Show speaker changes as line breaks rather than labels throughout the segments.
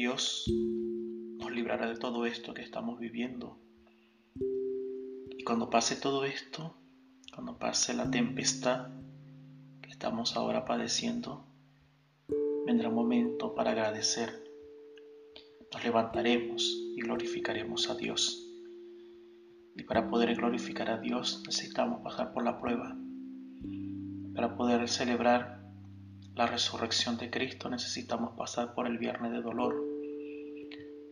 Dios nos librará de todo esto que estamos viviendo. Y cuando pase todo esto, cuando pase la tempestad que estamos ahora padeciendo, vendrá un momento para agradecer. Nos levantaremos y glorificaremos a Dios. Y para poder glorificar a Dios necesitamos pasar por la prueba. Para poder celebrar la resurrección de Cristo necesitamos pasar por el viernes de dolor.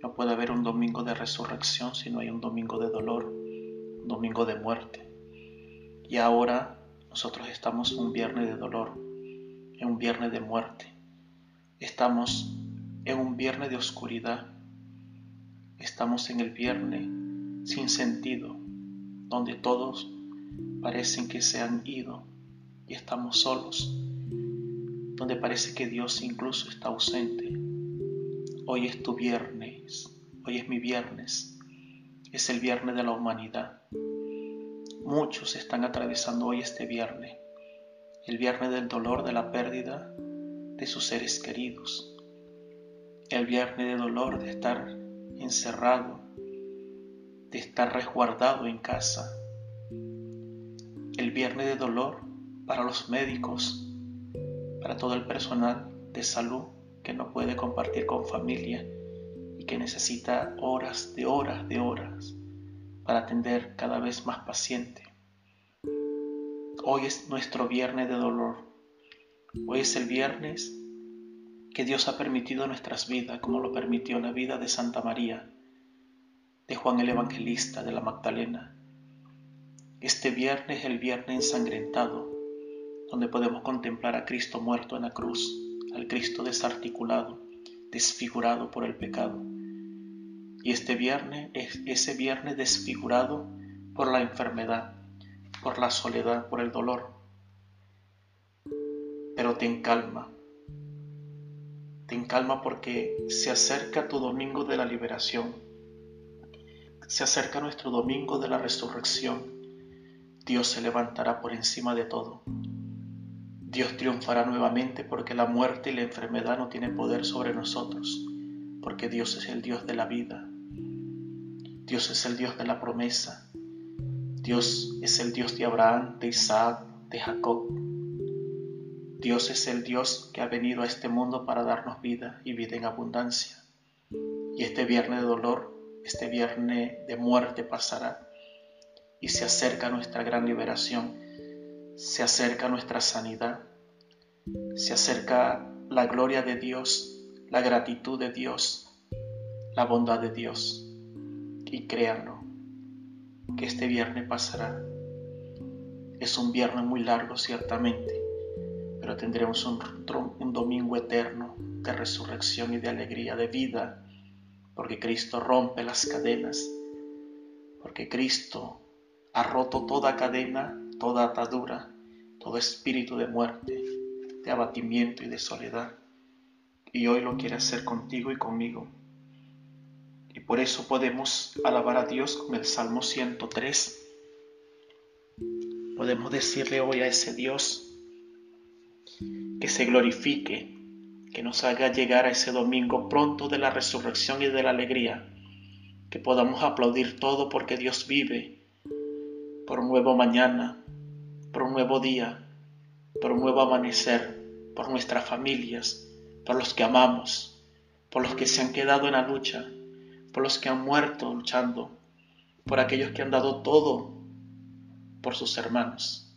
No puede haber un domingo de resurrección si no hay un domingo de dolor, un domingo de muerte. Y ahora nosotros estamos en un viernes de dolor, en un viernes de muerte. Estamos en un viernes de oscuridad. Estamos en el viernes sin sentido, donde todos parecen que se han ido y estamos solos donde parece que Dios incluso está ausente. Hoy es tu viernes, hoy es mi viernes, es el viernes de la humanidad. Muchos están atravesando hoy este viernes, el viernes del dolor de la pérdida de sus seres queridos, el viernes de dolor de estar encerrado, de estar resguardado en casa, el viernes de dolor para los médicos para todo el personal de salud que no puede compartir con familia y que necesita horas de horas de horas para atender cada vez más paciente. Hoy es nuestro viernes de dolor. Hoy es el viernes que Dios ha permitido nuestras vidas, como lo permitió la vida de Santa María, de Juan el Evangelista, de la Magdalena. Este viernes es el viernes ensangrentado, donde podemos contemplar a Cristo muerto en la cruz, Cristo desarticulado, desfigurado por el pecado. Y este viernes es ese viernes desfigurado por la enfermedad, por la soledad, por el dolor. Pero ten calma, ten calma porque se acerca tu domingo de la liberación, se acerca nuestro domingo de la resurrección. Dios se levantará por encima de todo. Dios triunfará nuevamente porque la muerte y la enfermedad no tienen poder sobre nosotros, porque Dios es el Dios de la vida. Dios es el Dios de la promesa. Dios es el Dios de Abraham, de Isaac, de Jacob. Dios es el Dios que ha venido a este mundo para darnos vida y vida en abundancia. Y este viernes de dolor, este viernes de muerte pasará y se acerca nuestra gran liberación se acerca nuestra sanidad, se acerca la gloria de Dios, la gratitud de Dios, la bondad de Dios. Y créanlo, que este viernes pasará. Es un viernes muy largo, ciertamente, pero tendremos un, domingo eterno de resurrección y de alegría, de vida, porque Cristo rompe las cadenas, porque Cristo ha roto toda cadena toda atadura, todo espíritu de muerte, de abatimiento y de soledad. Y hoy lo quiere hacer contigo y conmigo. Y por eso podemos alabar a Dios con el Salmo 103. Podemos decirle hoy a ese Dios que se glorifique, que nos haga llegar a ese domingo pronto de la resurrección y de la alegría, que podamos aplaudir todo porque Dios vive por un nuevo mañana, por un nuevo día, por un nuevo amanecer, por nuestras familias, por los que amamos, por los que se han quedado en la lucha, por los que han muerto luchando, por aquellos que han dado todo por sus hermanos.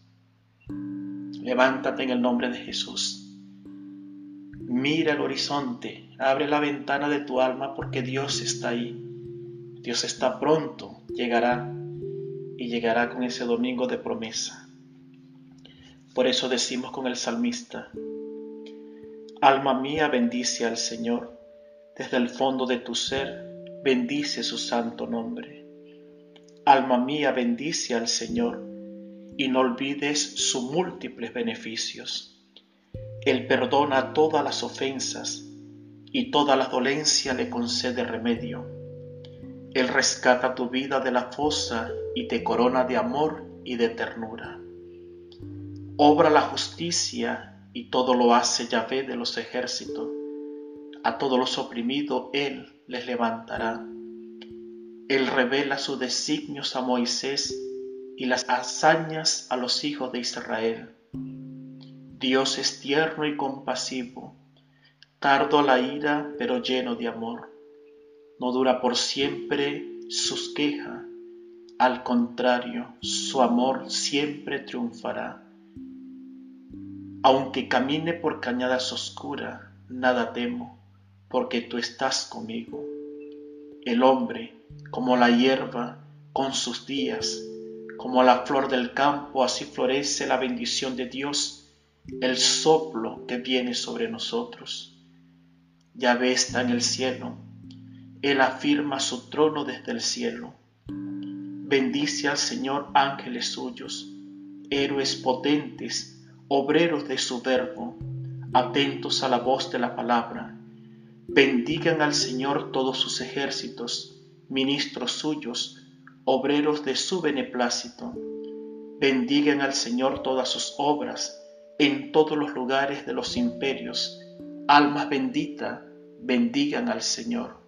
Levántate en el nombre de Jesús. Mira el horizonte, abre la ventana de tu alma porque Dios está ahí. Dios está pronto, llegará y llegará con ese domingo de promesa. Por eso decimos con el salmista, Alma mía bendice al Señor, desde el fondo de tu ser, bendice su santo nombre. Alma mía bendice al Señor, y no olvides sus múltiples beneficios. Él perdona todas las ofensas, y toda la dolencia le concede remedio. Él rescata tu vida de la fosa y te corona de amor y de ternura obra la justicia y todo lo hace Yahvé de los ejércitos. A todos los oprimidos Él les levantará. Él revela sus designios a Moisés y las hazañas a los hijos de Israel. Dios es tierno y compasivo, tardo a la ira, pero lleno de amor. No dura por siempre sus quejas, al contrario, su amor siempre triunfará. Aunque camine por cañadas oscuras, nada temo, porque tú estás conmigo. El hombre, como la hierba, con sus días, como la flor del campo, así florece la bendición de Dios, el soplo que viene sobre nosotros. Ya está en el cielo, Él afirma su trono desde el cielo Bendice al Señor ángeles suyos, héroes potentes, obreros de su verbo, atentos a la voz de la palabra. Bendigan al Señor todos sus ejércitos, ministros suyos, obreros de su beneplácito. Bendigan al Señor todas sus obras en todos los lugares de los imperios. Almas benditas, bendigan al Señor.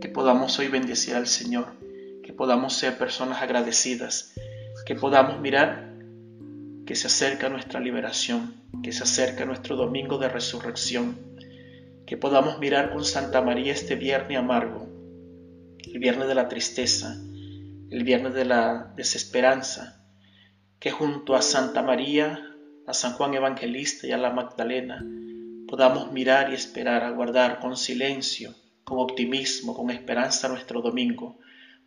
Que podamos hoy bendecir al Señor que podamos ser personas agradecidas, que podamos mirar que se acerca nuestra liberación, que se acerca nuestro domingo de resurrección, que podamos mirar con Santa María este viernes amargo, el viernes de la tristeza, el viernes de la desesperanza, que junto a Santa María, a San Juan Evangelista y a la Magdalena, podamos mirar y esperar, aguardar con silencio, con optimismo, con esperanza nuestro domingo,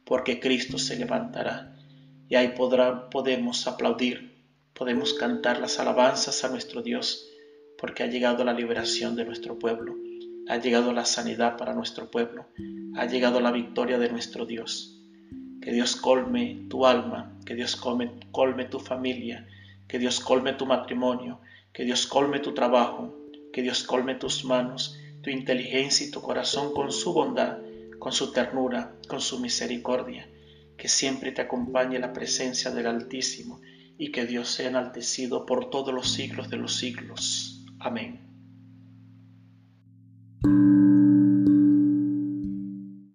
porque Cristo se levantará. Y ahí podrá, podemos aplaudir, podemos cantar las alabanzas a nuestro Dios, porque ha llegado la liberación de nuestro pueblo, ha llegado la sanidad para nuestro pueblo, ha llegado la victoria de nuestro Dios. Que Dios colme tu alma, que Dios colme, colme tu familia, que Dios colme tu matrimonio, que Dios colme tu trabajo, que Dios colme tus manos, tu inteligencia y tu corazón con su bondad con su ternura, con su misericordia, que siempre te acompañe la presencia del Altísimo y que Dios sea enaltecido por todos los siglos de los siglos. Amén.